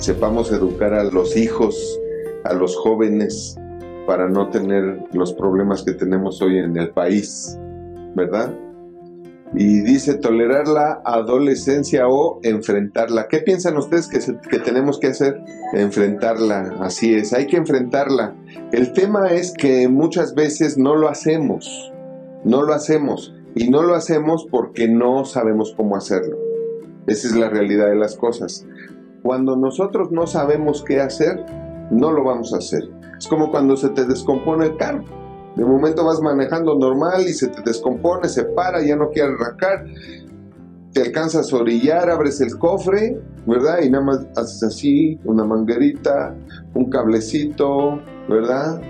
sepamos educar a los hijos, a los jóvenes, para no tener los problemas que tenemos hoy en el país, ¿verdad? Y dice tolerar la adolescencia o enfrentarla. ¿Qué piensan ustedes que, que tenemos que hacer? Enfrentarla, así es, hay que enfrentarla. El tema es que muchas veces no lo hacemos, no lo hacemos. Y no lo hacemos porque no sabemos cómo hacerlo. Esa es la realidad de las cosas. Cuando nosotros no sabemos qué hacer, no lo vamos a hacer. Es como cuando se te descompone el carro. De momento vas manejando normal y se te descompone, se para, ya no quiere arrancar. Te alcanzas a orillar, abres el cofre, ¿verdad? Y nada más haces así, una manguerita, un cablecito, ¿verdad?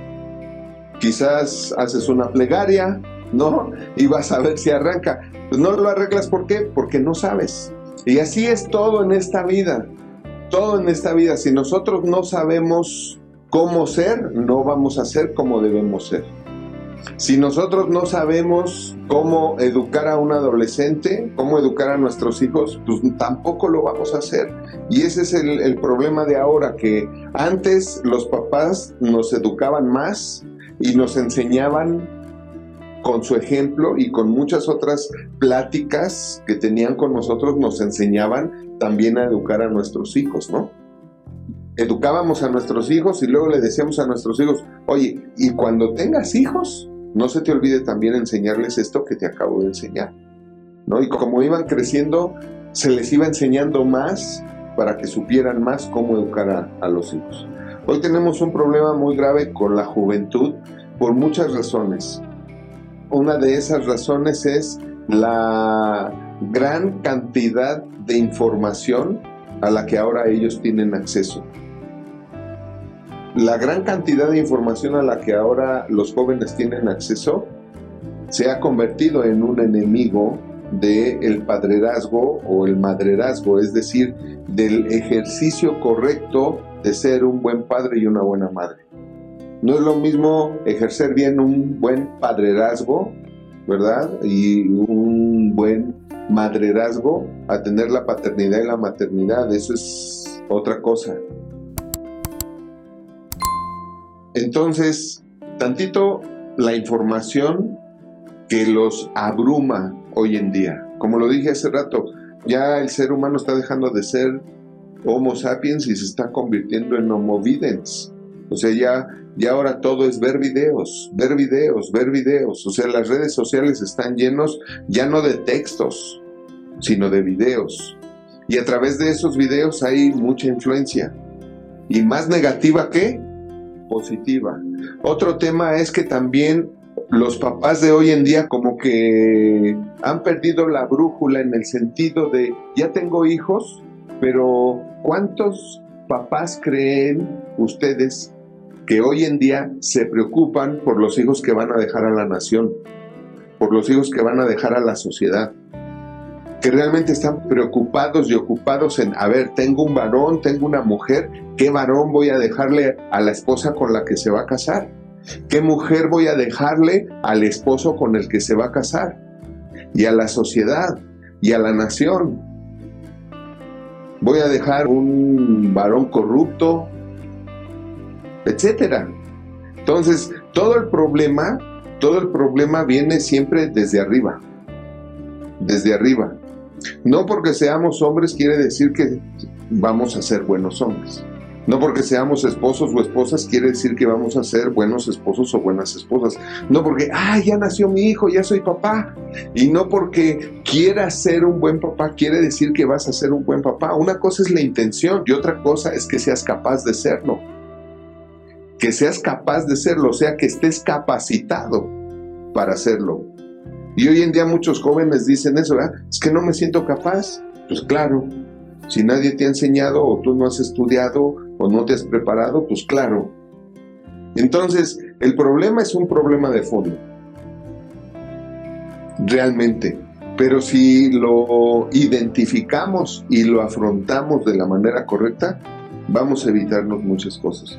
Quizás haces una plegaria, ¿no? Y vas a ver si arranca. Pues no lo arreglas, ¿por qué? Porque no sabes. Y así es todo en esta vida. Todo en esta vida. Si nosotros no sabemos cómo ser, no vamos a ser como debemos ser. Si nosotros no sabemos cómo educar a un adolescente, cómo educar a nuestros hijos, pues tampoco lo vamos a hacer. Y ese es el, el problema de ahora, que antes los papás nos educaban más y nos enseñaban con su ejemplo y con muchas otras pláticas que tenían con nosotros, nos enseñaban también a educar a nuestros hijos, ¿no? Educábamos a nuestros hijos y luego le decíamos a nuestros hijos, oye, y cuando tengas hijos, no se te olvide también enseñarles esto que te acabo de enseñar, ¿no? Y como iban creciendo, se les iba enseñando más para que supieran más cómo educar a, a los hijos. Hoy tenemos un problema muy grave con la juventud por muchas razones. Una de esas razones es la gran cantidad de información a la que ahora ellos tienen acceso. La gran cantidad de información a la que ahora los jóvenes tienen acceso se ha convertido en un enemigo del el padrerazgo o el madrerazgo, es decir, del ejercicio correcto de ser un buen padre y una buena madre. No es lo mismo ejercer bien un buen padrerazgo, ¿verdad? Y un buen madrerazgo a tener la paternidad y la maternidad. Eso es otra cosa. Entonces, tantito la información que los abruma hoy en día. Como lo dije hace rato, ya el ser humano está dejando de ser Homo sapiens y se está convirtiendo en Homo videns. O sea, ya, ya ahora todo es ver videos, ver videos, ver videos. O sea, las redes sociales están llenos ya no de textos, sino de videos. Y a través de esos videos hay mucha influencia. ¿Y más negativa que positiva? Otro tema es que también los papás de hoy en día como que han perdido la brújula en el sentido de, ya tengo hijos, pero ¿cuántos papás creen ustedes que hoy en día se preocupan por los hijos que van a dejar a la nación, por los hijos que van a dejar a la sociedad, que realmente están preocupados y ocupados en, a ver, tengo un varón, tengo una mujer, ¿qué varón voy a dejarle a la esposa con la que se va a casar? ¿Qué mujer voy a dejarle al esposo con el que se va a casar? Y a la sociedad y a la nación. Voy a dejar un varón corrupto, etcétera. Entonces, todo el problema, todo el problema viene siempre desde arriba. Desde arriba. No porque seamos hombres quiere decir que vamos a ser buenos hombres. No porque seamos esposos o esposas quiere decir que vamos a ser buenos esposos o buenas esposas. No porque, ah, ya nació mi hijo, ya soy papá. Y no porque quieras ser un buen papá quiere decir que vas a ser un buen papá. Una cosa es la intención y otra cosa es que seas capaz de serlo que seas capaz de serlo, o sea, que estés capacitado para hacerlo. Y hoy en día muchos jóvenes dicen eso. Es que no me siento capaz. Pues claro, si nadie te ha enseñado o tú no has estudiado o no te has preparado, pues claro. Entonces, el problema es un problema de fondo. Realmente. Pero si lo identificamos y lo afrontamos de la manera correcta, vamos a evitarnos muchas cosas.